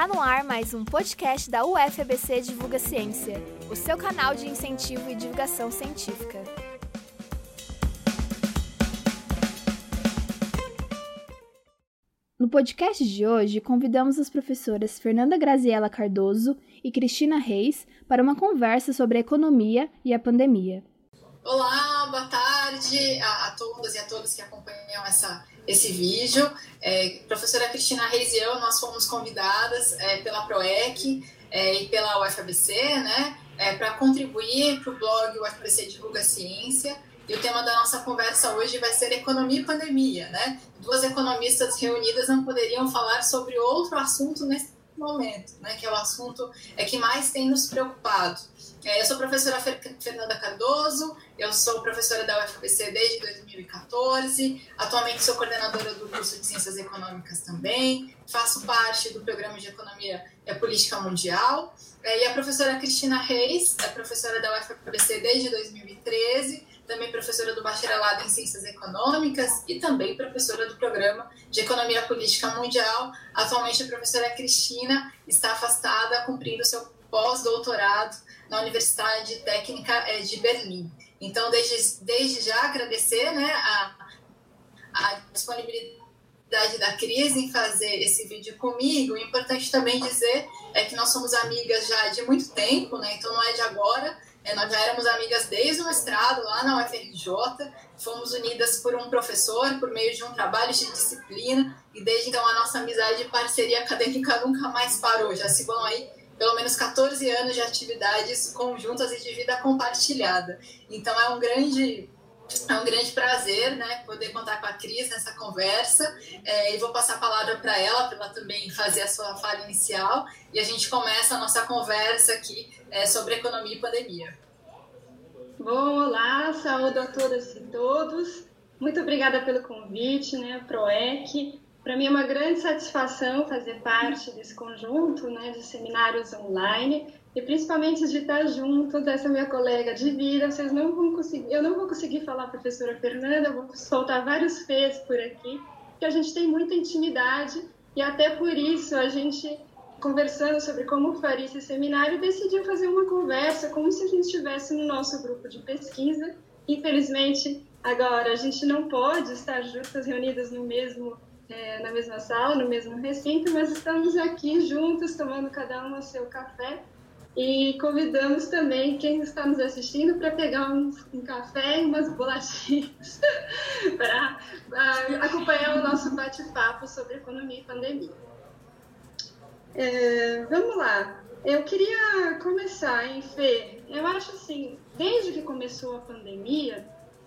Tá no ar mais um podcast da UFABC Divulga Ciência, o seu canal de incentivo e divulgação científica. No podcast de hoje, convidamos as professoras Fernanda Graziella Cardoso e Cristina Reis para uma conversa sobre a economia e a pandemia. Olá, boa tarde a, a todas e a todos que acompanham essa, esse vídeo. É, professora Cristina Reis eu, nós fomos convidadas é, pela PROEC é, e pela UFABC, né, é, para contribuir para o blog UFABC Divulga Ciência. E o tema da nossa conversa hoje vai ser economia e pandemia, né? Duas economistas reunidas não poderiam falar sobre outro assunto nesse momento, né? Que é o assunto é que mais tem nos preocupado. É, eu sou professora Fernanda Cardoso, eu sou professora da UFBC desde 2014, atualmente sou coordenadora do curso de Ciências Econômicas também, faço parte do programa de Economia e Política Mundial. É, e a professora Cristina Reis é professora da UFBC desde 2013, também professora do bacharelado em Ciências Econômicas e também professora do programa de Economia Política Mundial. Atualmente a professora Cristina está afastada, cumprindo seu pós-doutorado na Universidade Técnica eh, de Berlim. Então, desde, desde já agradecer né, a, a disponibilidade da Cris em fazer esse vídeo comigo. O importante também dizer é que nós somos amigas já de muito tempo, né? então não é de agora. É, nós já éramos amigas desde o mestrado lá na UFRJ, fomos unidas por um professor, por meio de um trabalho de disciplina, e desde então a nossa amizade e parceria acadêmica nunca mais parou. Já se vão aí pelo menos 14 anos de atividades conjuntas e de vida compartilhada. Então é um grande é um grande prazer né, poder contar com a Cris nessa conversa é, e vou passar a palavra para ela, para ela também fazer a sua fala inicial e a gente começa a nossa conversa aqui é, sobre economia e pandemia. Bom, olá, saúde a todas e todos. Muito obrigada pelo convite, né, PROEC. Para mim é uma grande satisfação fazer parte desse conjunto né, de seminários online e principalmente de estar junto dessa minha colega de vida. Vocês não vão conseguir, eu não vou conseguir falar professora Fernanda, vou soltar vários fez por aqui, que a gente tem muita intimidade e até por isso a gente conversando sobre como faria esse seminário decidiu fazer uma conversa como se a gente estivesse no nosso grupo de pesquisa. Infelizmente agora a gente não pode estar juntas reunidas no mesmo é, na mesma sala, no mesmo recinto, mas estamos aqui juntos tomando cada um o seu café e convidamos também quem está nos assistindo para pegar um, um, café e umas bolachinhas para acompanhar o nosso bate-papo sobre economia e pandemia. É, vamos lá. Eu queria começar, hein, Fê? Eu acho assim, desde que começou a pandemia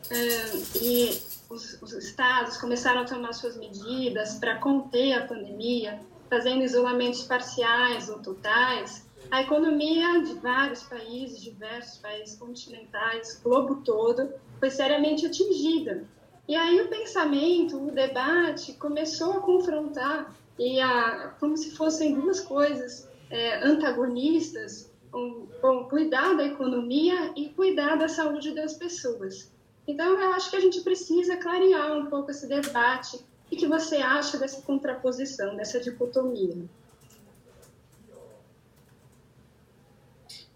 é, e os, os estados começaram a tomar suas medidas para conter a pandemia, fazendo isolamentos parciais ou totais, a economia de vários países, diversos países continentais, globo todo, foi seriamente atingida. E aí o pensamento, o debate começou a confrontar e a, como se fossem duas coisas é, antagonistas, um, um, cuidar da economia e cuidar da saúde das pessoas. Então eu acho que a gente precisa clarear um pouco esse debate. O que você acha dessa contraposição, dessa dicotomia?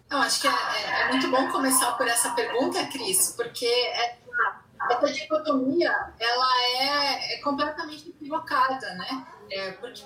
Eu acho que é, é, é, muito bom começar por essa pergunta, Cris, porque essa, essa dicotomia ela é, é, completamente equivocada, né? É, porque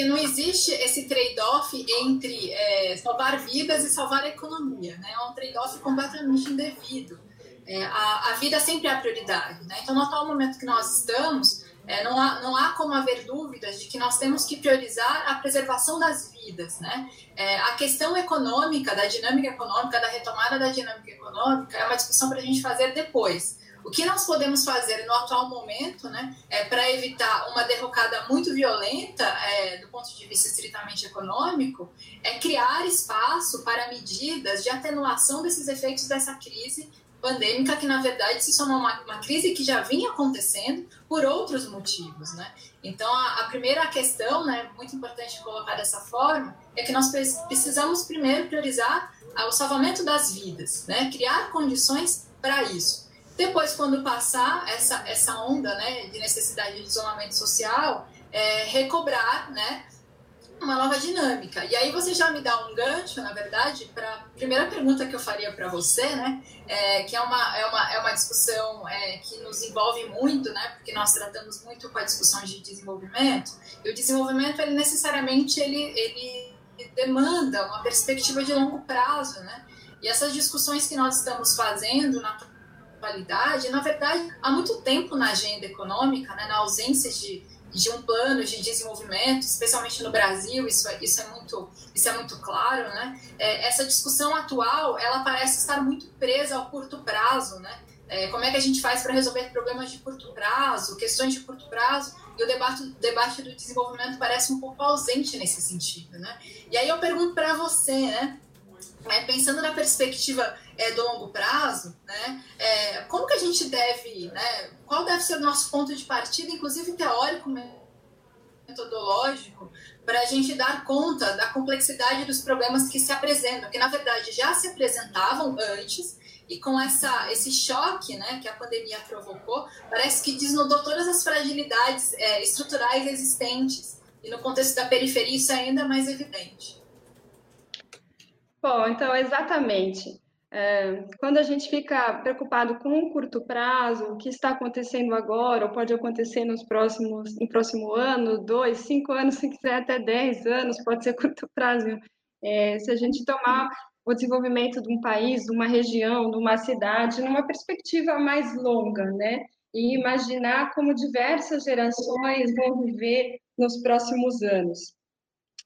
não existe esse trade-off entre é, salvar vidas e salvar a economia, né? É um trade-off completamente indevido. É, a, a, vida sempre é a prioridade, né? Então, no atual momento que nós estamos, é, não, há, não há como haver dúvidas de que nós temos que priorizar a preservação das vidas, né? É, a questão econômica, da dinâmica econômica, da retomada da dinâmica econômica, é uma discussão para a gente fazer depois. O que nós podemos fazer no atual momento, né, é, para evitar uma derrocada muito violenta é, do ponto de vista estritamente econômico, é criar espaço para medidas de atenuação desses efeitos dessa crise pandêmica que, na verdade, se soma uma, uma crise que já vinha acontecendo por outros motivos, né? Então, a, a, primeira questão, né, muito importante colocar dessa forma, é que nós precisamos primeiro priorizar o salvamento das vidas, né? Criar condições para isso. Depois, quando passar essa, essa onda, né, de necessidade de isolamento social, é, recobrar, né, uma nova dinâmica. E aí você já me dá um gancho, na verdade, para a primeira pergunta que eu faria para você, né? É, que é uma, é uma, é uma discussão é, que nos envolve muito, né? Porque nós tratamos muito com a discussão de desenvolvimento. E o desenvolvimento, ele necessariamente, ele, ele demanda uma perspectiva de longo prazo, né? E essas discussões que nós estamos fazendo na atualidade, na verdade, há muito tempo na agenda econômica, né, na ausência de, de um plano de desenvolvimento, especialmente no Brasil, isso é, isso é, muito, isso é muito claro, né? É, essa discussão atual, ela parece estar muito presa ao curto prazo, né? É, como é que a gente faz para resolver problemas de curto prazo, questões de curto prazo, e o debate, debate do desenvolvimento parece um pouco ausente nesse sentido, né? E aí eu pergunto para você, né? É, pensando na perspectiva é, do longo prazo, né, é, como que a gente deve, né, qual deve ser o nosso ponto de partida, inclusive teórico, metodológico, para a gente dar conta da complexidade dos problemas que se apresentam, que na verdade já se apresentavam antes, e com essa, esse choque né, que a pandemia provocou, parece que desnudou todas as fragilidades é, estruturais existentes, e no contexto da periferia isso é ainda mais evidente. Bom, então, exatamente. É, quando a gente fica preocupado com o curto prazo, o que está acontecendo agora, ou pode acontecer nos próximos, no próximo ano, dois, cinco anos, se quiser até dez anos, pode ser curto prazo. É, se a gente tomar o desenvolvimento de um país, de uma região, de uma cidade, numa perspectiva mais longa, né? E imaginar como diversas gerações vão viver nos próximos anos.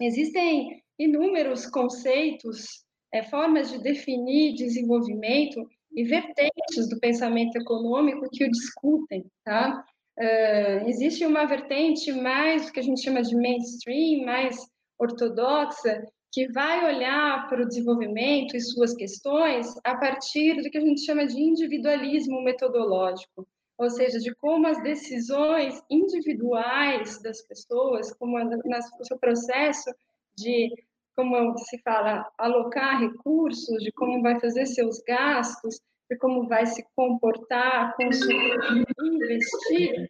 Existem inúmeros conceitos é, formas de definir desenvolvimento e vertentes do pensamento econômico que o discutem, tá? Uh, existe uma vertente mais, que a gente chama de mainstream, mais ortodoxa, que vai olhar para o desenvolvimento e suas questões a partir do que a gente chama de individualismo metodológico, ou seja, de como as decisões individuais das pessoas, como no seu processo de como se fala, alocar recursos, de como vai fazer seus gastos, de como vai se comportar, consumir, investir,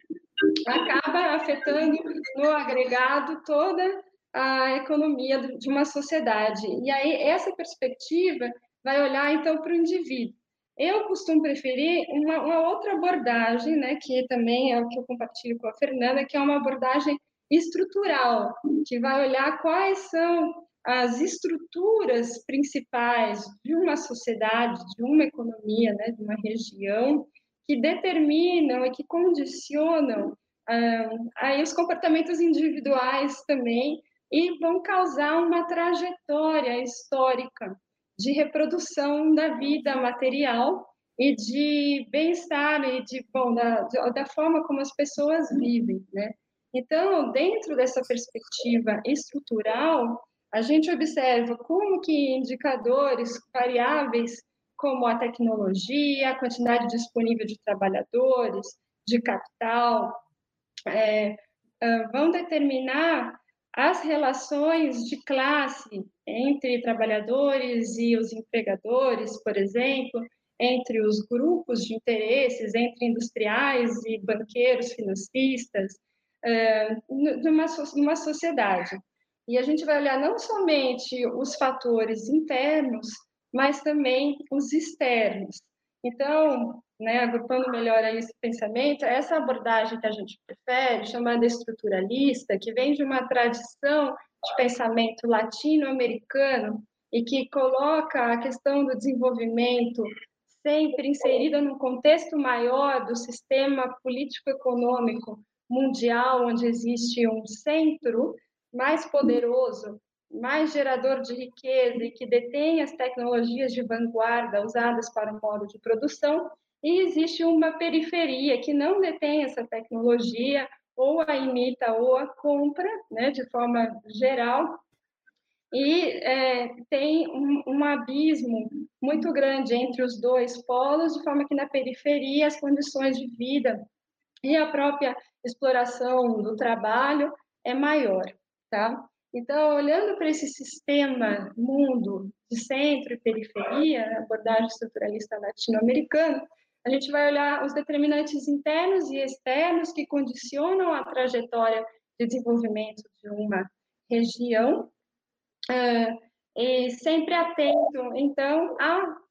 acaba afetando no agregado toda a economia de uma sociedade. E aí essa perspectiva vai olhar então para o indivíduo. Eu costumo preferir uma, uma, outra abordagem, né, que também é o que eu compartilho com a Fernanda, que é uma abordagem estrutural, que vai olhar quais são as estruturas principais de uma sociedade, de uma economia, né, de uma região, que determinam e que condicionam aí os comportamentos individuais também e vão causar uma trajetória histórica de reprodução da vida material e de bem-estar e de bom da, da forma como as pessoas vivem, né? Então, dentro dessa perspectiva estrutural, a gente observa como que indicadores variáveis como a tecnologia, a quantidade disponível de trabalhadores, de capital, é, vão determinar as relações de classe entre trabalhadores e os empregadores, por exemplo, entre os grupos de interesses, entre industriais e banqueiros financistas, numa, numa sociedade. E a gente vai olhar não somente os fatores internos, mas também os externos. Então, né, agrupando melhor esse pensamento, essa abordagem que a gente prefere, chamada estruturalista, que vem de uma tradição de pensamento latino-americano e que coloca a questão do desenvolvimento sempre inserida num contexto maior do sistema político-econômico mundial, onde existe um centro mais poderoso, mais gerador de riqueza e que detém as tecnologias de vanguarda usadas para o modo de produção, e existe uma periferia que não detém essa tecnologia, ou a imita ou a compra, né, de forma geral, e é, tem um, um, abismo muito grande entre os dois polos, de forma que na periferia as condições de vida e a própria exploração do trabalho é maior tá? Então, olhando para esse sistema mundo de centro e periferia, abordagem estruturalista latino-americana, a gente vai olhar os determinantes internos e externos que condicionam a trajetória de desenvolvimento de uma região, uh, e sempre atento, então,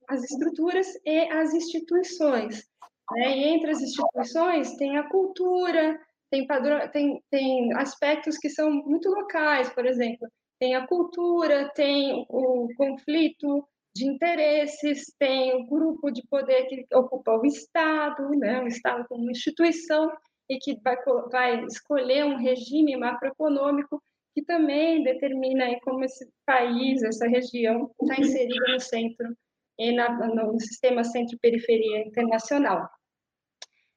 às estruturas e às instituições. Né? E entre as instituições tem a cultura, tem, padrão, tem, tem aspectos que são muito locais, por exemplo, tem a cultura, tem o conflito de interesses, tem o grupo de poder que ocupa o Estado, né, o Estado como instituição, e que vai, vai escolher um regime macroeconômico que também determina como esse país, essa região, está inserida no centro e na, no sistema centro-periferia internacional.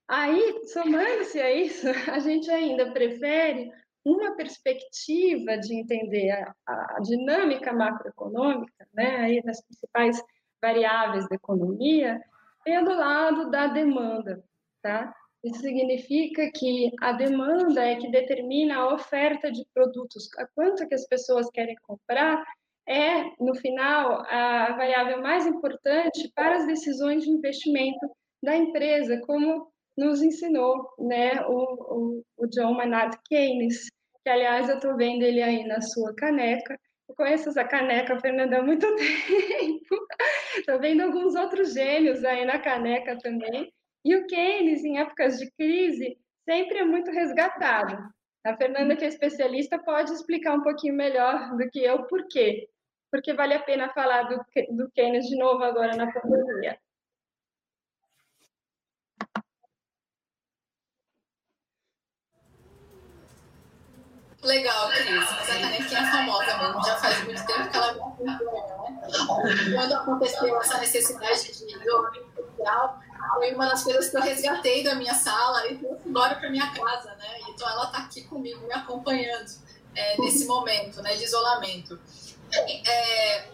Aí, somando-se a isso, a gente ainda prefere uma perspectiva de entender a, a dinâmica macroeconômica, né, aí das principais variáveis da economia, pelo lado da demanda, tá? Isso significa que a demanda é que determina a oferta de produtos, a quanto que as pessoas querem comprar, é, no final, a variável mais importante para as decisões de investimento da empresa, como nos ensinou né, o, o, o John Maynard Keynes, que, aliás, eu estou vendo ele aí na sua caneca. Eu conheço essa caneca, Fernanda, há muito tempo. Estou vendo alguns outros gênios aí na caneca também. E o Keynes, em épocas de crise, sempre é muito resgatado. A Fernanda, que é especialista, pode explicar um pouquinho melhor do que eu por quê. Porque vale a pena falar do, do Keynes de novo agora na pandemia. Legal, Cris. Essa canequinha é famosa mesmo, já faz muito tempo que ela acompanha, né? Quando aconteceu essa necessidade de social, foi uma das coisas que eu resgatei da minha sala e trouxe embora para minha casa, né? Então ela está aqui comigo, me acompanhando é, nesse momento né, de isolamento. É,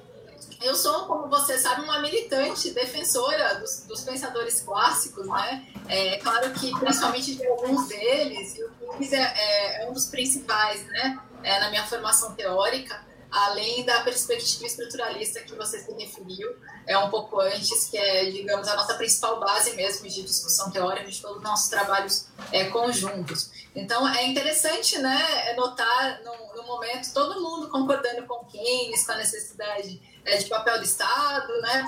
eu sou, como você sabe, uma militante defensora dos, dos pensadores clássicos, né? É claro que, principalmente de alguns deles, e Keynes é, é, é, um dos principais, né? É, na minha formação teórica, além da perspectiva estruturalista que você se referiu, é um pouco antes, que é, digamos, a nossa principal base mesmo de discussão teórica de todos os nossos trabalhos é, conjuntos. Então, é interessante né, notar, no, no momento, todo mundo concordando com Keynes, com a necessidade é, de papel do Estado, né,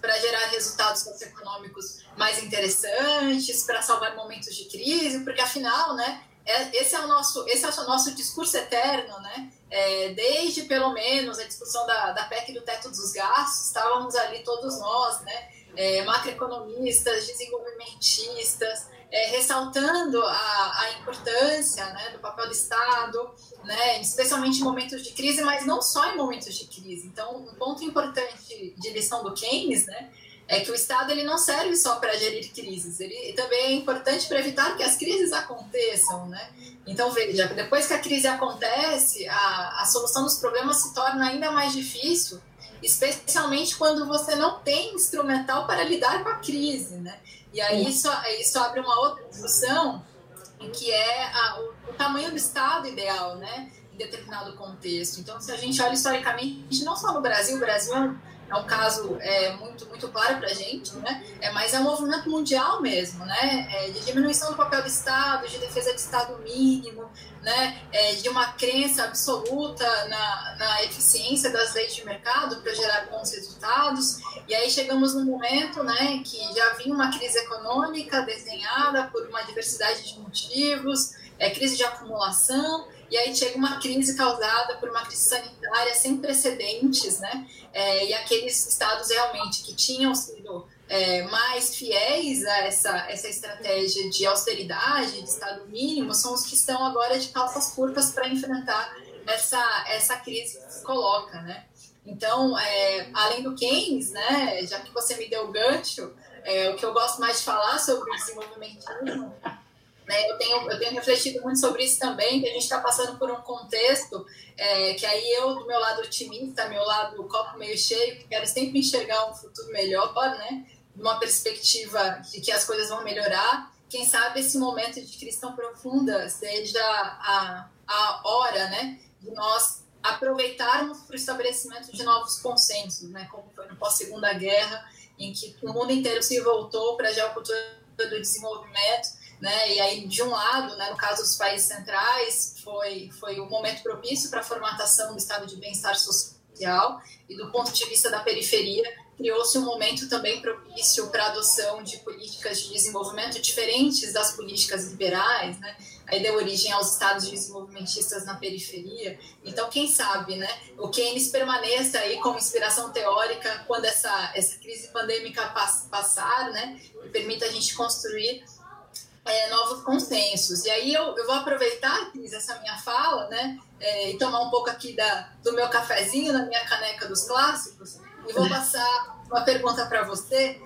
para gerar resultados socioeconômicos mais interessantes, para salvar momentos de crise, porque afinal, né, é, esse é o nosso esse é o nosso discurso eterno, né? É, desde pelo menos a discussão da, da PEC do teto dos gastos, estávamos ali todos nós, né? É, macroeconomistas, desenvolvimentistas, é, ressaltando a, a importância né, do papel do Estado, né, especialmente em momentos de crise, mas não só em momentos de crise. Então, um ponto importante de lição do Keynes né, é que o Estado ele não serve só para gerir crises, ele também é importante para evitar que as crises aconteçam. Né? Então, veja, depois que a crise acontece, a, a solução dos problemas se torna ainda mais difícil especialmente quando você não tem instrumental para lidar com a crise, né? E aí isso, isso abre uma outra discussão, que é a, o, o, tamanho do Estado ideal, né? Em determinado contexto. Então, se a gente olha historicamente, não só no Brasil, o Brasil é um é um caso é, muito, muito claro para a gente, né? É, mas é um movimento mundial mesmo, né? É, de diminuição do papel do Estado, de defesa de Estado mínimo, né? É, de uma crença absoluta na, na eficiência das leis de mercado para gerar bons resultados. E aí chegamos num momento, né, que já vinha uma crise econômica desenhada por uma diversidade de motivos, é, crise de acumulação e aí chega uma crise causada por uma crise sanitária sem precedentes, né? É, e aqueles estados realmente que tinham sido é, mais fiéis a essa, essa estratégia de austeridade, de estado mínimo, são os que estão agora de calças curtas para enfrentar essa, essa crise que se coloca, né? Então, é, além do Keynes, né, já que você me deu o gancho, é, o que eu gosto mais de falar sobre o desenvolvimentismo né? Eu, tenho, eu tenho refletido muito sobre isso também, que a gente está passando por um contexto é, que aí eu, do meu lado otimista, meu lado copo meio cheio, que quero sempre enxergar um futuro melhor, né? uma perspectiva de que as coisas vão melhorar. Quem sabe esse momento de crise tão profunda seja a, a hora né, de nós aproveitarmos para o estabelecimento de novos consensos, né, como foi no pós-segunda guerra, em que o mundo inteiro se voltou para a geocultura do desenvolvimento né? E aí, de um lado, né, no caso dos países centrais, foi, foi o momento propício para a formatação do estado de bem-estar social, e do ponto de vista da periferia, criou-se um momento também propício para a adoção de políticas de desenvolvimento diferentes das políticas liberais, né? Aí deu origem aos estados desenvolvimentistas na periferia. Então, quem sabe, né? O Keynes permaneça aí como inspiração teórica quando essa, essa crise pandêmica passar, né? E permita a gente construir é, novos consensos. E aí eu, eu vou aproveitar, Cris, essa minha fala, né? É, e tomar um pouco aqui da, do meu cafezinho, na minha caneca dos clássicos, e vou passar uma pergunta para você,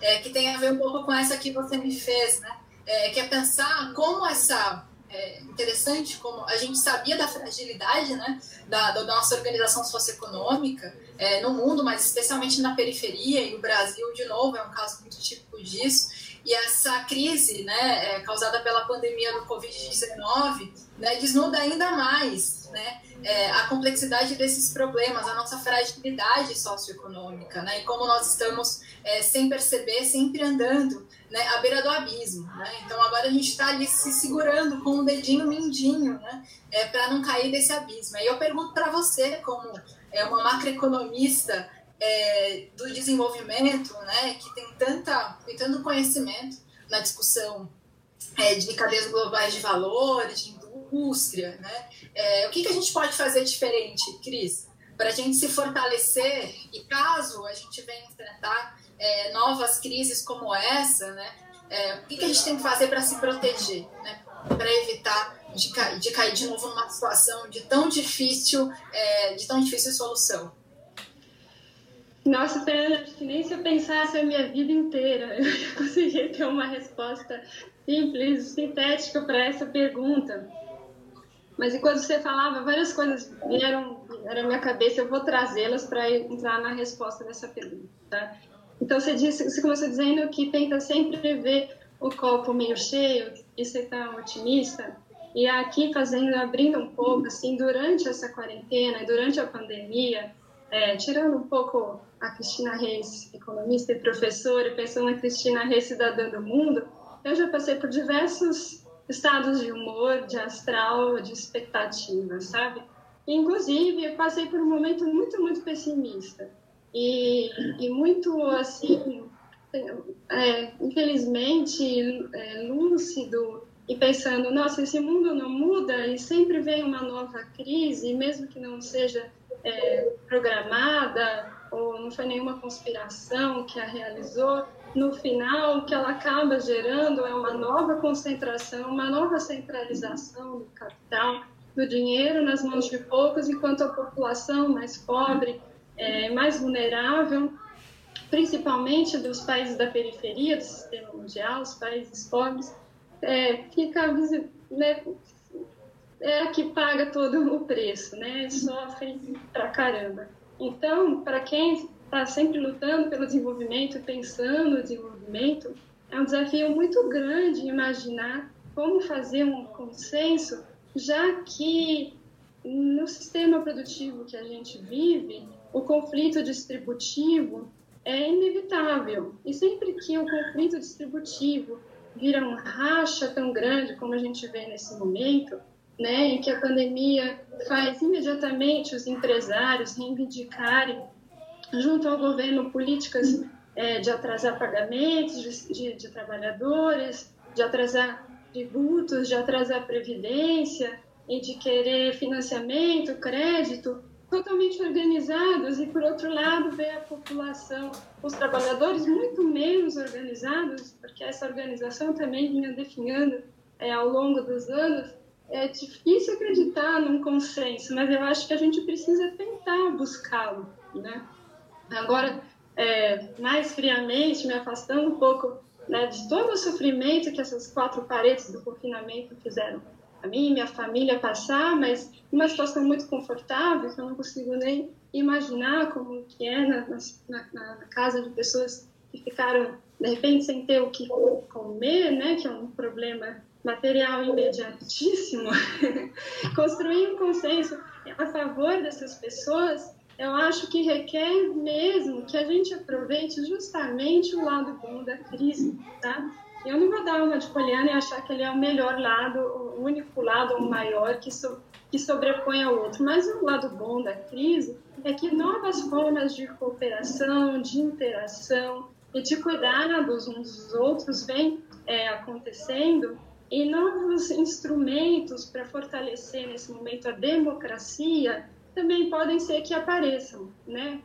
é, que tem a ver um pouco com essa que você me fez, né? É, que é pensar como essa é interessante como a gente sabia da fragilidade né, da, da nossa organização socioeconômica é, no mundo, mas especialmente na periferia, e o Brasil, de novo, é um caso muito típico disso. E essa crise né, é, causada pela pandemia do Covid-19 né, desnuda ainda mais né, é, a complexidade desses problemas, a nossa fragilidade socioeconômica, né, e como nós estamos, é, sem perceber, sempre andando né, à beira do abismo. Né? Então agora a gente está ali se segurando com o um dedinho mindinho né, é, para não cair desse abismo. E eu pergunto para você, como é, uma macroeconomista, é, do desenvolvimento, né, que tem, tanta, tem tanto conhecimento na discussão é, de cadeias globais de valores, de indústria, né? É, o que, que a gente pode fazer diferente, Cris, para a gente se fortalecer e caso a gente venha enfrentar é, novas crises como essa, né? É, o que, que a gente tem que fazer para se proteger, né? Para evitar de, ca de, cair de novo numa situação de tão difícil, é, de tão difícil solução. Nossa, acho que nem se eu pensasse a minha vida inteira eu conseguia ter uma resposta simples, sintética para essa pergunta. Mas enquanto você falava, várias coisas vieram, à minha cabeça, eu vou trazê-las para entrar na resposta dessa pergunta. Tá? Então, você, disse, você começou dizendo que tenta sempre ver o copo meio cheio e você está otimista. E aqui, fazendo, abrindo um pouco, assim, durante essa quarentena, durante a pandemia, é, tirando um pouco a Cristina Reis, economista e professora, e pensando na Cristina Reis, cidadã do mundo, eu já passei por diversos estados de humor, de astral, de expectativa, sabe? Inclusive, eu passei por um momento muito, muito pessimista e, e muito, assim, é, infelizmente, é, lúcido e pensando, nossa, esse mundo não muda e sempre vem uma nova crise, mesmo que não seja é, programada ou não foi nenhuma conspiração que a realizou, no final o que ela acaba gerando é uma nova concentração, uma nova centralização do capital, do dinheiro nas mãos de poucos, enquanto a população mais pobre, é, mais vulnerável, principalmente dos países da periferia do sistema mundial, os países pobres, é, fica né, é a que paga todo o preço, né? Sofre pra caramba. Então, para quem está sempre lutando pelo desenvolvimento, pensando no desenvolvimento, é um desafio muito grande imaginar como fazer um consenso, já que no sistema produtivo que a gente vive, o conflito distributivo é inevitável. E sempre que o conflito distributivo vira um racha tão grande como a gente vê nesse momento, né, em que a pandemia faz imediatamente os empresários reivindicarem, junto ao governo, políticas é, de atrasar pagamentos de, de, de trabalhadores, de atrasar tributos, de atrasar previdência e de querer financiamento, crédito, totalmente organizados. E por outro lado ver a população, os trabalhadores muito menos organizados, porque essa organização também vinha definindo é, ao longo dos anos é difícil acreditar num consenso, mas eu acho que a gente precisa tentar buscá-lo, né? Agora, é, mais friamente, me afastando um pouco né, de todo o sofrimento que essas quatro paredes do confinamento fizeram a mim e minha família passar, mas uma situação muito confortável, que eu não consigo nem imaginar como que é na, na, na casa de pessoas que ficaram, de repente, sem ter o que comer, né, que é um problema material imediatíssimo, construir um consenso a favor dessas pessoas, eu acho que requer mesmo que a gente aproveite justamente o lado bom da crise, tá? Eu não vou dar uma de Poliana e achar que ele é o melhor lado, o único lado, o maior que, so, que sobrepõe ao outro. Mas o lado bom da crise é que novas formas de cooperação, de interação e de cuidados uns dos outros vêm é, acontecendo e novos instrumentos para fortalecer nesse momento a democracia também podem ser que apareçam, né?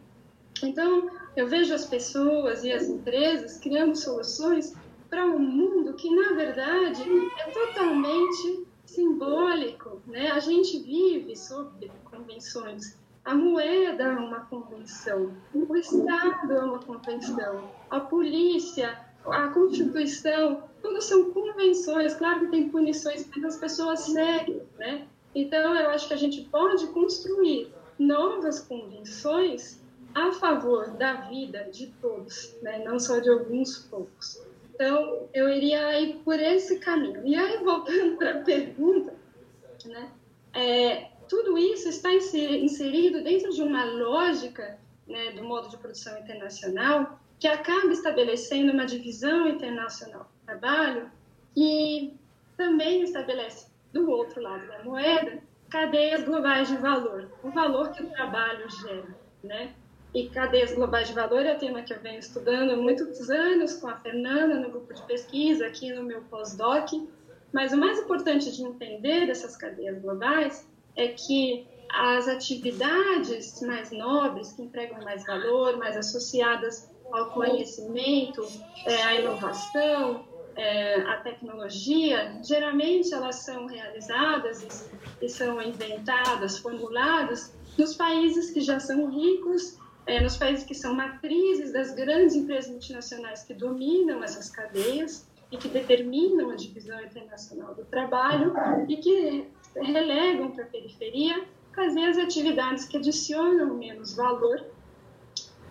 Então, eu vejo as pessoas e as empresas criando soluções para um mundo que, na verdade, é totalmente simbólico. Né? A gente vive sob convenções. A moeda é uma convenção, o Estado é uma convenção, a polícia, a Constituição, tudo são convenções. Claro que tem punições, mas as pessoas seguem. Né? Então, eu acho que a gente pode construir novas convenções a favor da vida de todos, né? não só de alguns poucos. Então, eu iria ir por esse caminho. E aí, voltando para a pergunta, né? É, tudo isso está inserido dentro de uma lógica né, do modo de produção internacional que acaba estabelecendo uma divisão internacional do trabalho e também estabelece, do outro lado da moeda, cadeias globais de valor, o valor que o trabalho gera, né? E cadeias globais de valor é o tema que eu venho estudando há muitos anos com a Fernanda no grupo de pesquisa, aqui no meu pós-doc. Mas o mais importante de entender dessas cadeias globais é que as atividades mais nobres, que empregam mais valor, mais associadas ao conhecimento, é, à inovação, é, à tecnologia, geralmente elas são realizadas e são inventadas, formuladas nos países que já são ricos é, nos países que são matrizes das grandes empresas multinacionais que dominam essas cadeias e que determinam a divisão internacional do trabalho e que relegam para a periferia fazer as atividades que adicionam menos valor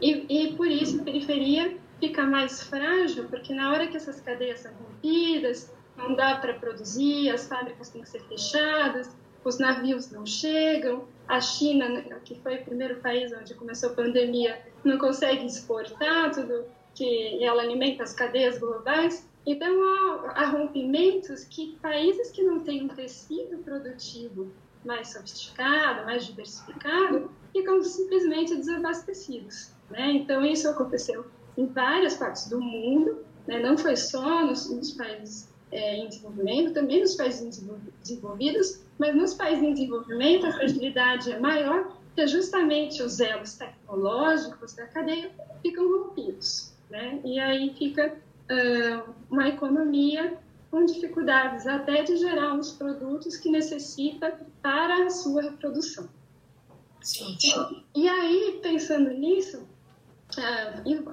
e, e por isso a periferia fica mais frágil, porque na hora que essas cadeias são rompidas, não dá para produzir, as fábricas têm que ser fechadas, os navios não chegam, a China, né, que foi o primeiro país onde começou a pandemia, não consegue exportar tudo que ela alimenta as cadeias globais. Então, há, há rompimentos que países que não têm um tecido produtivo mais sofisticado, mais diversificado, ficam simplesmente desabastecidos. Né? Então, isso aconteceu em várias partes do mundo, né? não foi só nos, nos países é, em desenvolvimento, também nos países desenvolvidos, mas nos países em desenvolvimento a fragilidade é maior, porque justamente os elos tecnológicos da cadeia ficam rompidos, né? E aí fica uh, uma economia com dificuldades até de gerar os produtos que necessita para a sua reprodução. Sim. E aí, pensando nisso,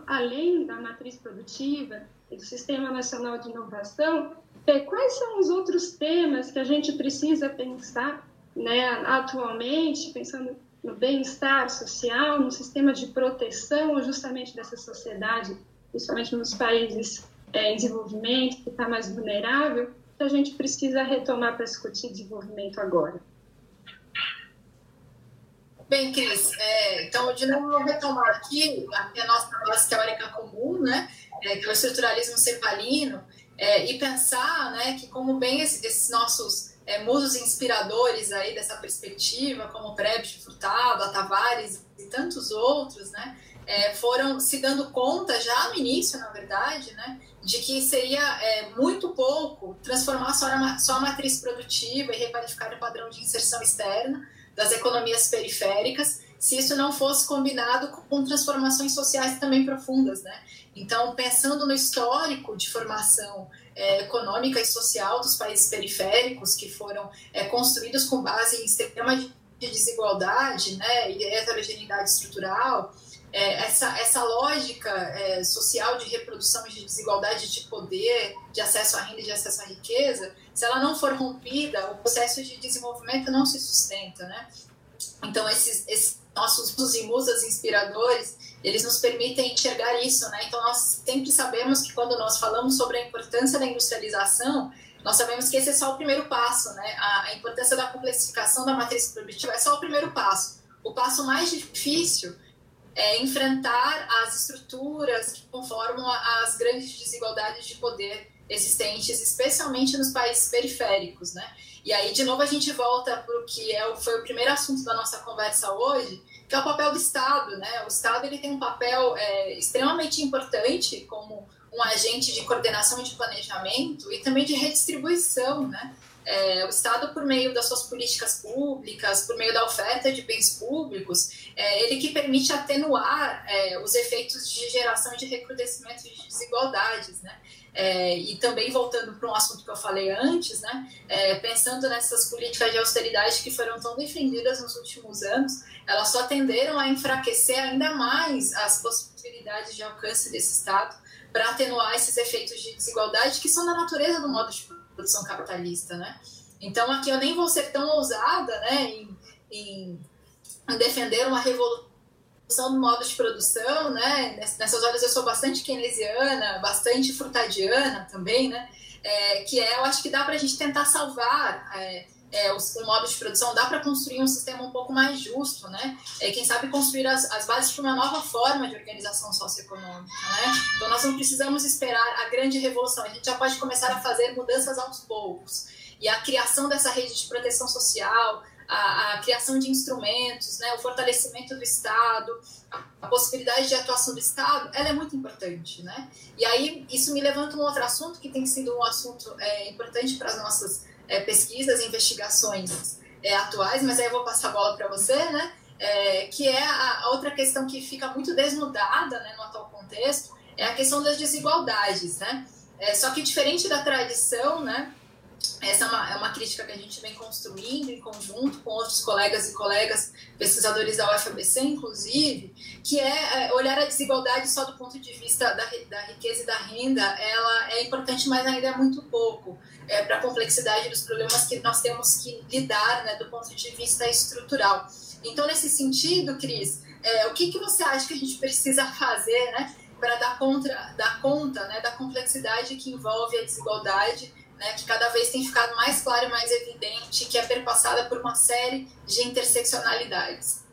além da matriz produtiva e do Sistema Nacional de Inovação, é, quais são os outros temas que a gente precisa pensar né, atualmente, pensando no bem-estar social, no sistema de proteção justamente dessa sociedade, principalmente nos países é, em desenvolvimento, que está mais vulnerável, que a gente precisa retomar para discutir desenvolvimento agora? Bem, Cris, é, então, de novo, retomar aqui a nossa base teórica comum, né, é, que é o estruturalismo cepalino, é, e pensar né, que, como bem esses, esses nossos é, musos inspiradores aí dessa perspectiva, como Prebisch Furtado, Tavares e tantos outros, né, é, foram se dando conta já no início, na verdade, né, de que seria é, muito pouco transformar só a, só a matriz produtiva e requalificar o padrão de inserção externa das economias periféricas, se isso não fosse combinado com transformações sociais também profundas, né? Então, pensando no histórico de formação é, econômica e social dos países periféricos, que foram é, construídos com base em sistema de desigualdade né, e heterogeneidade estrutural, é, essa, essa lógica é, social de reprodução de desigualdade de poder, de acesso à renda e de acesso à riqueza, se ela não for rompida, o processo de desenvolvimento não se sustenta. Né? Então, esses, esses nossos musas e musas inspiradores, eles nos permitem enxergar isso, né? Então, nós sempre sabemos que quando nós falamos sobre a importância da industrialização, nós sabemos que esse é só o primeiro passo, né? A, a importância da complexificação da matriz produtiva é só o primeiro passo. O passo mais difícil é enfrentar as estruturas que conformam as grandes desigualdades de poder existentes, especialmente nos países periféricos, né? E aí, de novo, a gente volta para o que é, foi o primeiro assunto da nossa conversa hoje, que é o papel do Estado, né? O Estado ele tem um papel é, extremamente importante como um agente de coordenação e de planejamento e também de redistribuição, né? É, o Estado, por meio das suas políticas públicas, por meio da oferta de bens públicos, é ele que permite atenuar é, os efeitos de geração e de recrudescimento de desigualdades, né? É, e também voltando para um assunto que eu falei antes, né? É, pensando nessas políticas de austeridade que foram tão defendidas nos últimos anos, elas só tenderam a enfraquecer ainda mais as possibilidades de alcance desse Estado para atenuar esses efeitos de desigualdade que são da natureza do modo de produção capitalista, né? Então aqui eu nem vou ser tão ousada, né, em, em, em defender uma revolução do modo de produção, né? Nessas horas eu sou bastante keynesiana, bastante frutadiana também, né? É, que é, eu acho que dá para a gente tentar salvar é, é, o, o, modo de produção, dá para construir um sistema um pouco mais justo, né? É, quem sabe construir as, as bases para uma nova forma de organização socioeconômica, né? Então nós não precisamos esperar a grande revolução, a gente já pode começar a fazer mudanças aos poucos. E a criação dessa rede de proteção social, a, a, criação de instrumentos, né, o fortalecimento do Estado, a, possibilidade de atuação do Estado, ela é muito importante, né? E aí isso me levanta um outro assunto que tem sido um assunto é, importante para as nossas é, pesquisas e investigações é, atuais, mas aí eu vou passar a bola para você, né? É, que é a, outra questão que fica muito desnudada né, no atual contexto, é a questão das desigualdades, né? É, só que diferente da tradição, né? Essa é uma, é uma crítica que a gente vem construindo em conjunto com outros colegas e colegas pesquisadores da UFABC, inclusive, que é, é olhar a desigualdade só do ponto de vista da, da riqueza e da renda, ela é importante, mas ainda é muito pouco é, para a complexidade dos problemas que nós temos que lidar né, do ponto de vista estrutural. Então, nesse sentido, Cris, é, o que, que você acha que a gente precisa fazer né, para dar, dar conta né, da complexidade que envolve a desigualdade né, que cada vez tem ficado mais clara e mais evidente, que é perpassada por uma série de interseccionalidades.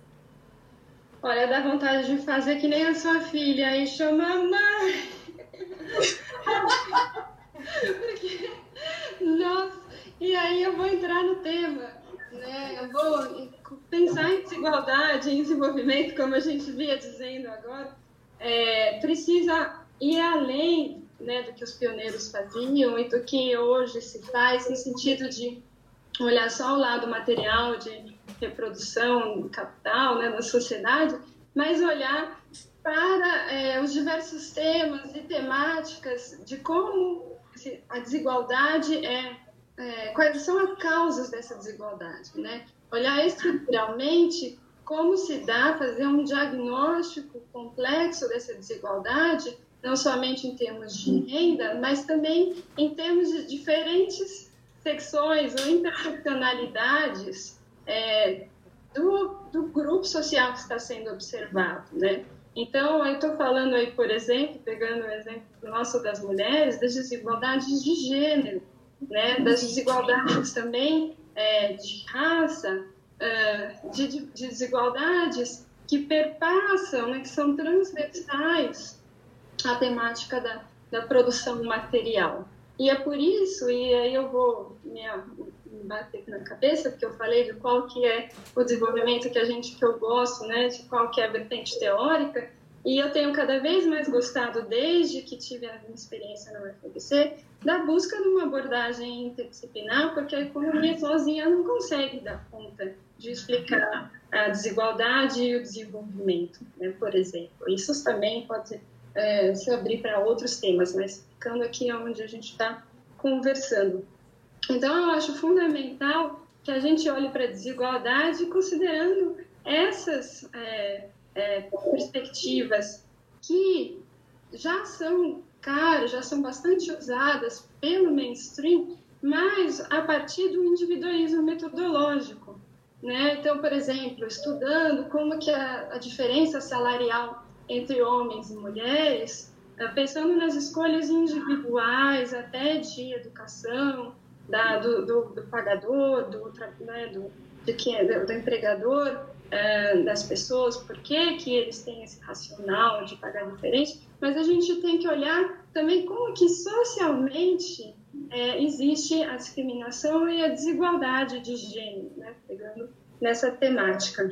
Olha, dá vontade de fazer que nem a sua filha e chamar mãe. Porque, nossa, e aí eu vou entrar no tema, né? Eu vou pensar em desigualdade, em desenvolvimento, como a gente via dizendo agora, é, precisa ir além né, do que os pioneiros faziam e do que hoje se faz no sentido de olhar só o lado material de reprodução capital né, da sociedade, mas olhar para é, os diversos temas e temáticas de como a desigualdade é, é, quais são as causas dessa desigualdade, né? Olhar estruturalmente como se dá fazer um diagnóstico complexo dessa desigualdade não somente em termos de renda, mas também em termos de diferentes secções ou interseccionalidades é, do, do grupo social que está sendo observado, né? Então, eu estou falando aí, por exemplo, pegando o exemplo nosso das mulheres, das desigualdades de gênero, né? das desigualdades também é, de raça, de, de, desigualdades que perpassam, né? que são transversais a temática da, da produção material. E é por isso, e aí eu vou me, me bater na cabeça, porque eu falei de qual que é o desenvolvimento que a gente, que eu gosto, né, de qual que é a vertente teórica, e eu tenho cada vez mais gostado, desde que tive a minha experiência na UFBC, da busca de uma abordagem interdisciplinar, porque a economia sozinha não consegue dar conta de explicar a desigualdade e o desenvolvimento, né, por exemplo. Isso também pode é, se abrir para outros temas, mas ficando aqui onde a gente está conversando. Então, eu acho fundamental que a gente olhe para a desigualdade considerando essas é, é, perspectivas que já são caras, já são bastante usadas pelo mainstream, mas a partir do individualismo metodológico. Né? Então, por exemplo, estudando como que a, a diferença salarial entre homens e mulheres, eh, pensando nas escolhas individuais, até de educação, da, do, do, do, pagador, do, né, do, de quem, do, do empregador, é, das pessoas, por que, que eles têm esse racional de pagar diferente, mas a gente tem que olhar também como que socialmente é, existe a discriminação e a desigualdade de gênero, né? pegando nessa temática.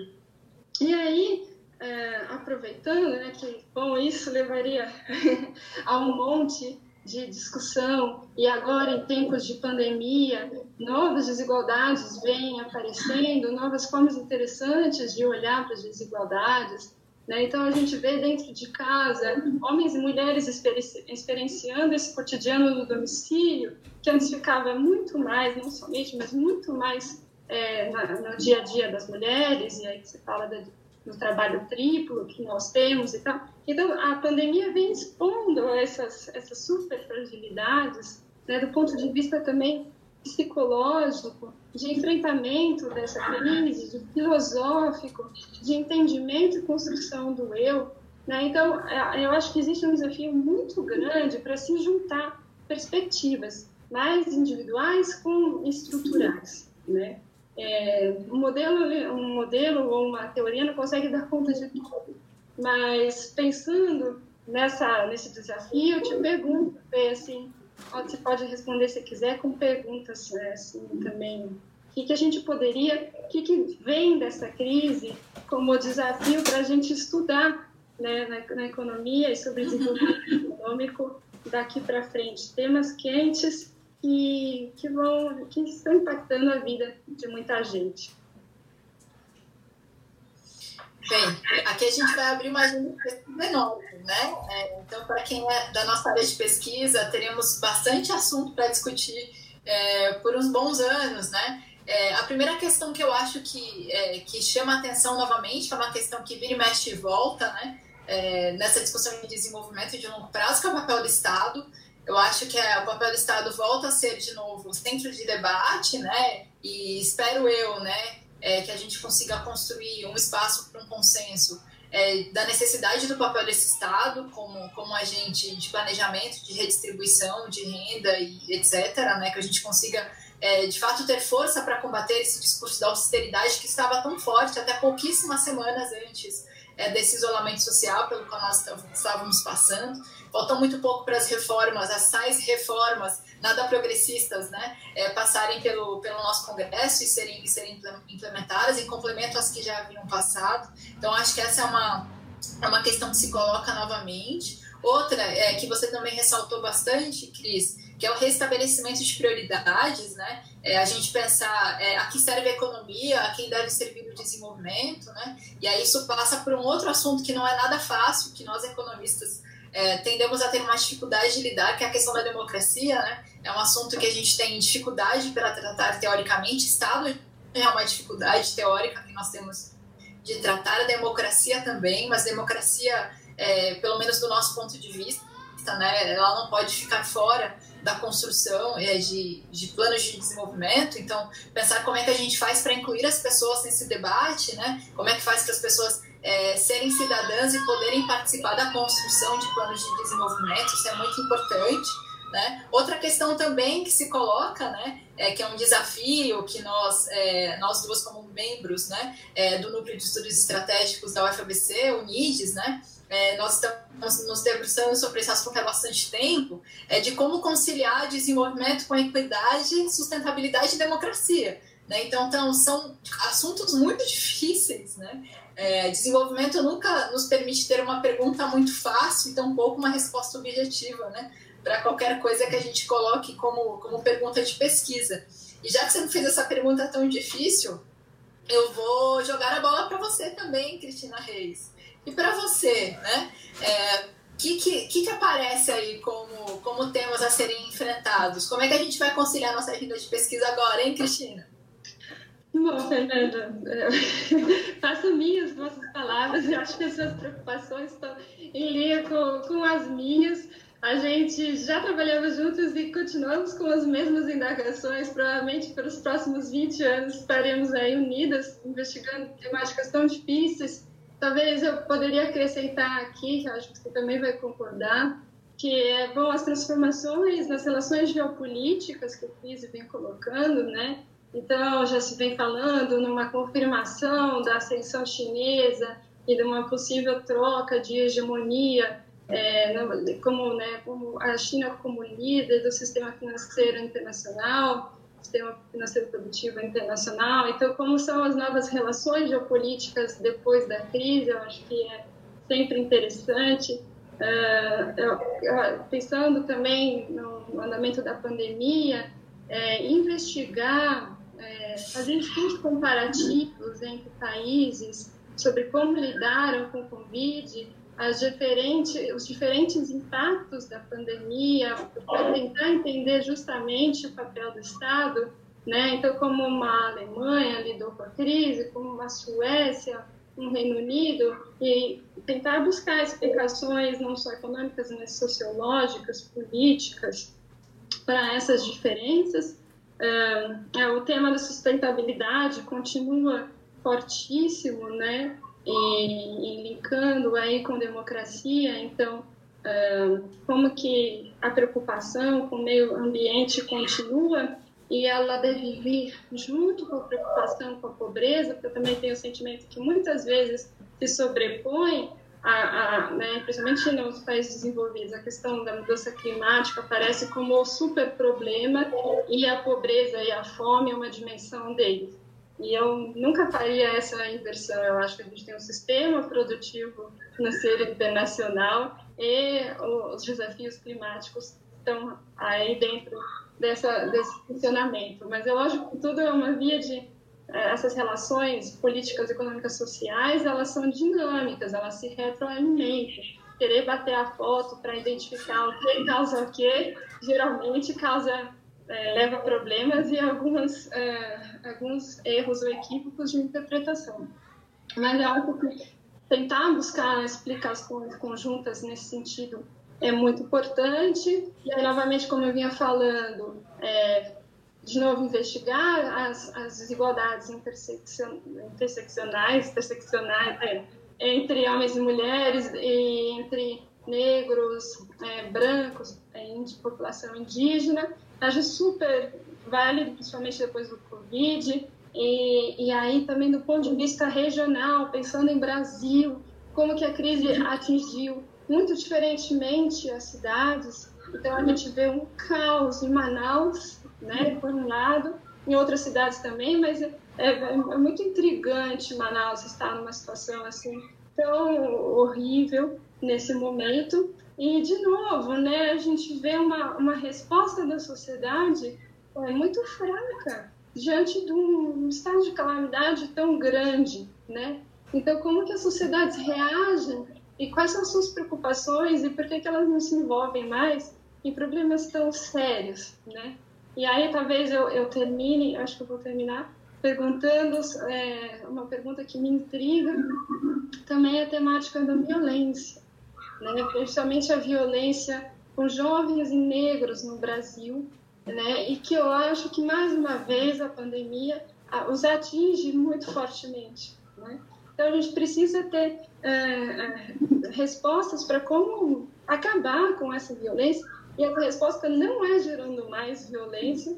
E aí, é, aproveitando né, que, bom, isso levaria a um monte de discussão, e agora em tempos de pandemia, novas desigualdades vêm aparecendo, novas formas interessantes de olhar para as desigualdades, né? Então, a gente vê dentro de casa homens e mulheres experienciando esse cotidiano no domicílio, que antes ficava muito mais, não somente, mas muito mais é, no dia a dia das mulheres, e aí você fala do trabalho triplo que nós temos e tal. Então, a pandemia vem expondo essas, essas super fragilidades, né, do ponto de vista também psicológico, de enfrentamento dessa crise, de filosófico, de entendimento e construção do eu. Né? Então, é, eu acho que existe um desafio muito grande para se juntar perspectivas mais individuais com estruturais. Né? É, um, modelo, um modelo ou uma teoria não consegue dar conta de tudo, mas pensando nessa, nesse desafio, eu te pergunto, assim, você pode responder se quiser com perguntas né, assim, também. O que, que a gente poderia, o que, que vem dessa crise como desafio para a gente estudar né, na, na, economia e sobre desenvolvimento econômico daqui para frente? Temas quentes que, que, vão, que estão impactando a vida de muita gente. Bem, aqui a gente vai abrir agenda de pesquisa enorme, né? É, então, para quem é da nossa área de pesquisa, teremos bastante assunto para discutir é, por uns bons anos, né? É, a primeira questão que eu acho que, é, que chama atenção novamente, que é uma questão que vira e mexe e volta, né? É, nessa discussão de desenvolvimento de longo prazo, que é o papel do Estado. Eu acho que é, o papel do Estado volta a ser, de novo, centro de debate, né? E espero eu, né? é, que a gente consiga construir um espaço para um consenso é, da necessidade do papel desse Estado como, como agente de planejamento, de redistribuição de renda e etc., né, que a gente consiga é, de fato ter força para combater esse discurso da austeridade que estava tão forte até pouquíssimas semanas antes é, desse isolamento social pelo qual nós estávamos passando. Faltam muito pouco para as reformas, as tais reformas nada progressistas, né, é, passarem pelo, pelo nosso Congresso e serem, serem implementadas em complemento às que já haviam passado. Então, acho que essa é uma, é uma questão que se coloca novamente. Outra é que você também ressaltou bastante, Cris, que é o restabelecimento de prioridades, né? É, a gente pensar é, a que serve a economia, a quem deve servir o desenvolvimento, né? E aí isso passa por um outro assunto que não é nada fácil, que nós economistas é, tendemos a ter uma dificuldade de lidar, que é a questão da democracia, né? É um assunto que a gente tem dificuldade para tratar teoricamente. Estado é uma dificuldade teórica que nós temos de tratar a democracia também, mas democracia, é, pelo menos do nosso ponto de vista, né, ela não pode ficar fora da construção é, de, de planos de desenvolvimento. Então, pensar como é que a gente faz para incluir as pessoas nesse debate, né? Como é que faz para as pessoas é, serem cidadãs e poderem participar da construção de planos de desenvolvimento, isso é muito importante. Né? Outra questão também que se coloca, né, é que é um desafio que nós, é, nós duas como membros né, é, do Núcleo de Estudos Estratégicos da UFABC, o NIDES, né, é, nós estamos nos debruçando sobre esse assunto há bastante tempo, é de como conciliar desenvolvimento com equidade, sustentabilidade e democracia. Né? Então, então, são assuntos muito difíceis, né? É, desenvolvimento nunca nos permite ter uma pergunta muito fácil e tampouco uma resposta objetiva, né? Para qualquer coisa que a gente coloque como, como pergunta de pesquisa. E já que você me fez essa pergunta tão difícil, eu vou jogar a bola para você também, Cristina Reis. E para você, né? O é, que, que, que, aparece aí como, como temas a serem enfrentados? Como é que a gente vai conciliar nossa agenda de pesquisa agora, hein, Cristina? Bom, Fernanda, faço minhas vossas palavras, eu acho que as suas preocupações estão em linha com, com as minhas. A gente já trabalhava juntos e continuamos com as mesmas indagações. Provavelmente pelos próximos 20 anos estaremos aí unidas, investigando temáticas tão difíceis. Talvez eu poderia acrescentar aqui, que acho que você também vai concordar, que é bom as transformações nas relações geopolíticas que o Cris vem colocando, né? Então, já se vem falando numa confirmação da ascensão chinesa e de uma possível troca de hegemonia é, como, né, como a China como líder do sistema financeiro internacional, sistema financeiro produtivo internacional. Então, como são as novas relações geopolíticas depois da crise, eu acho que é sempre interessante. Uh, pensando também no, andamento da pandemia, é, investigar, é, fazer estudos comparativos entre países sobre como lidaram com o Covid, os diferentes impactos da pandemia, para tentar entender justamente o papel do Estado, né? Então, como uma Alemanha lidou com a crise, como uma Suécia, um Reino Unido, e tentar buscar explicações não só econômicas, mas sociológicas, políticas, para essas diferenças. Uh, o tema da sustentabilidade continua fortíssimo, né? e, e linkando aí com democracia, então como que a preocupação com o meio ambiente continua e ela deve vir junto com a preocupação com a pobreza, porque eu também tenho o sentimento que muitas vezes se sobrepõe a, a, né, principalmente nos países desenvolvidos, a questão da mudança climática aparece como o super problema e a pobreza e a fome é uma dimensão deles. E eu nunca faria essa inversão. Eu acho que a gente tem um sistema produtivo financeiro internacional e os desafios climáticos estão aí dentro dessa, desse funcionamento. Mas é lógico que tudo é uma via de essas relações políticas, econômicas, sociais, elas são dinâmicas, elas se retroalimentam. Querer bater a foto para identificar o que causa o que, geralmente causa é, leva problemas e algumas, é, alguns erros ou equívocos de interpretação. Mas é algo que tentar buscar explicações conjuntas nesse sentido é muito importante. E aí, novamente, como eu vinha falando, é, de novo, investigar as, as desigualdades interseccion, interseccionais, interseccionais é, entre homens e mulheres e entre negros, é, brancos, é, de população indígena, acho super válido, principalmente depois do Covid. E, e aí também do ponto de vista regional, pensando em Brasil, como que a crise atingiu muito diferentemente as cidades. Então a gente vê um caos em Manaus, né, por um lado, em outras cidades também, mas é, é, é muito intrigante Manaus estar numa situação assim tão horrível nesse momento. E, de novo, né, a gente vê uma, uma resposta da sociedade é, muito fraca diante de um estado de calamidade tão grande, né? Então, como que as sociedades reagem e quais são as suas preocupações e por que, que elas não se envolvem mais em problemas tão sérios, né? E aí, talvez eu, eu termine, acho que eu vou terminar, perguntando é, uma pergunta que me intriga, também é a temática da violência né, principalmente a violência com jovens e negros no Brasil, né, e que eu acho que, mais uma vez, a pandemia os atinge muito fortemente. Né? Então, a gente precisa ter é, é, respostas para como acabar com essa violência, e a resposta não é gerando mais violência,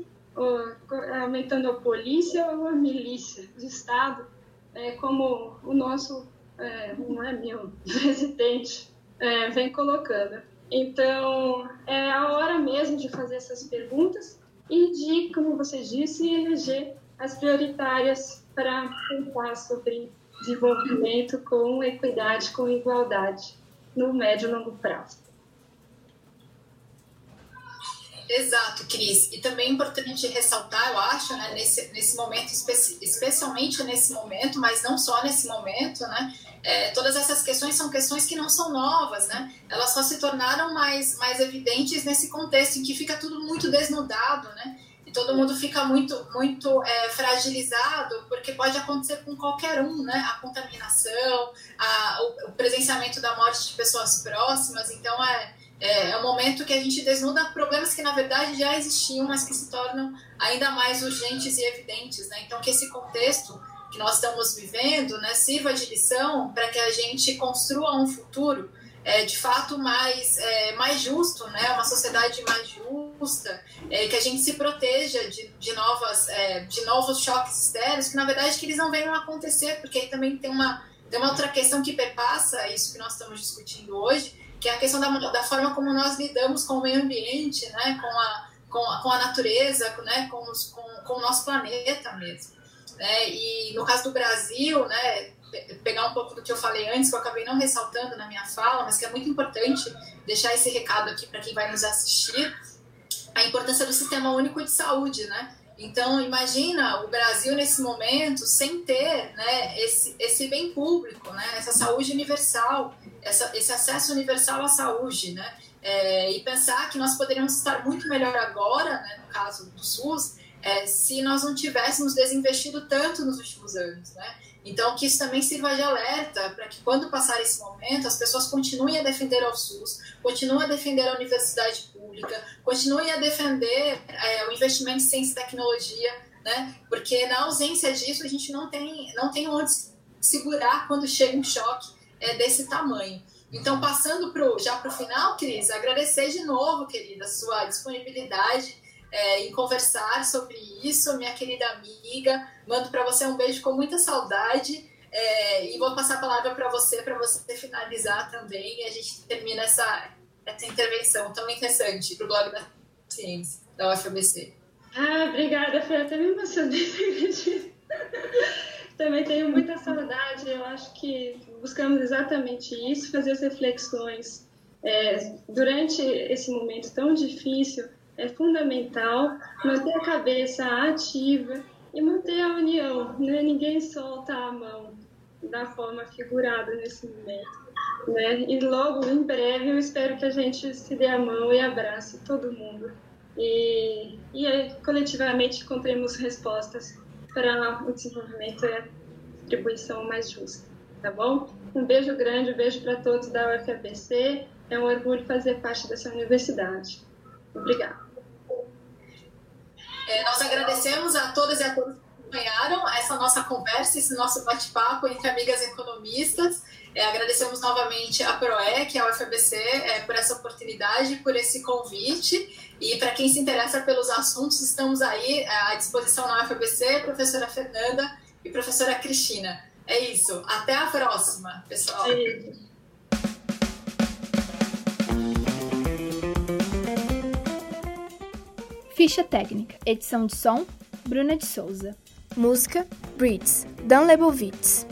aumentando a polícia ou a milícia de Estado, é, como o nosso, é, não é meu, presidente é, vem colocando. Então, é a hora mesmo de fazer essas perguntas e de, como você disse, eleger as prioritárias para pensar sobre desenvolvimento com equidade, com igualdade no médio e longo prazo. Exato, Cris. E também é importante ressaltar, eu acho, né, nesse, nesse momento, especialmente nesse momento, mas não só nesse momento, né, é, todas essas questões são questões que não são novas, né? Elas só se tornaram mais, mais evidentes nesse contexto em que fica tudo muito desnudado, né? E todo mundo fica muito, muito é, fragilizado, porque pode acontecer com qualquer um, né? A contaminação, a, o, o presenciamento da morte de pessoas próximas. Então, é, é, é um momento que a gente desnuda problemas que, na verdade, já existiam, mas que se tornam ainda mais urgentes e evidentes, né? Então, que esse contexto que nós estamos vivendo né, sirva de lição para que a gente construa um futuro é, de fato mais, é, mais justo, né? uma sociedade mais justa, é, que a gente se proteja de, de, novas, é, de novos choques externos, que na verdade que eles não venham a acontecer, porque aí também tem uma, tem uma outra questão que perpassa isso que nós estamos discutindo hoje, que é a questão da, da forma como nós lidamos com o meio ambiente, né, com a, com a, com a natureza, né, com, os, com, com o nosso planeta mesmo. Né? E no caso do Brasil, né, pegar um pouco do que eu falei antes, que eu acabei não ressaltando na minha fala, mas que é muito importante deixar esse recado aqui para quem vai nos assistir, a importância do Sistema Único de Saúde, né? Então, imagina o Brasil nesse momento sem ter né, esse, esse bem público, né, essa saúde universal, essa, esse acesso universal à saúde, né? É, e pensar que nós poderíamos estar muito melhor agora, né, no caso do SUS, é, se nós não tivéssemos desinvestido tanto nos últimos anos, né? Então, que isso também sirva de alerta para que, quando passar esse momento, as pessoas continuem a defender o SUS, continuem a defender a universidade pública, continuem a defender é, o investimento em ciência e tecnologia, né? Porque na ausência disso, a gente não tem, não tem onde segurar quando chega um choque é, desse tamanho. Então, passando pro, já para o final, Cris, agradecer de novo, querida, a sua disponibilidade é, em conversar sobre isso, minha querida amiga. Mando para você um beijo com muita saudade. É, e vou passar a palavra para você, para você finalizar também. E a gente termina essa, essa intervenção tão interessante para o blog da ciência, da UFABC. Ah, obrigada, Fê. Até me emocionei. também tenho muita saudade. Eu acho que buscamos exatamente isso, fazer as reflexões. É, durante esse momento tão difícil, é fundamental manter a cabeça ativa e manter a união. Né? Ninguém solta a mão da forma figurada nesse momento. Né? E logo, em breve, eu espero que a gente se dê a mão e abrace todo mundo. E, e coletivamente encontremos respostas para o desenvolvimento e a distribuição mais justa. Tá bom? Um beijo grande, um beijo para todos da UFABC. É um orgulho fazer parte dessa universidade. Obrigada. É, nós agradecemos a todas e a todos que acompanharam essa nossa conversa, esse nosso bate-papo entre amigas economistas. É, agradecemos novamente a PROEC, a UFABC, é, por essa oportunidade, por esse convite. E para quem se interessa pelos assuntos, estamos aí é, à disposição na UFABC, professora Fernanda e professora Cristina. É isso. Até a próxima, pessoal. Sim. Ficha técnica. Edição de som, Bruna de Souza. Música, Brits, Dan Lebowitz.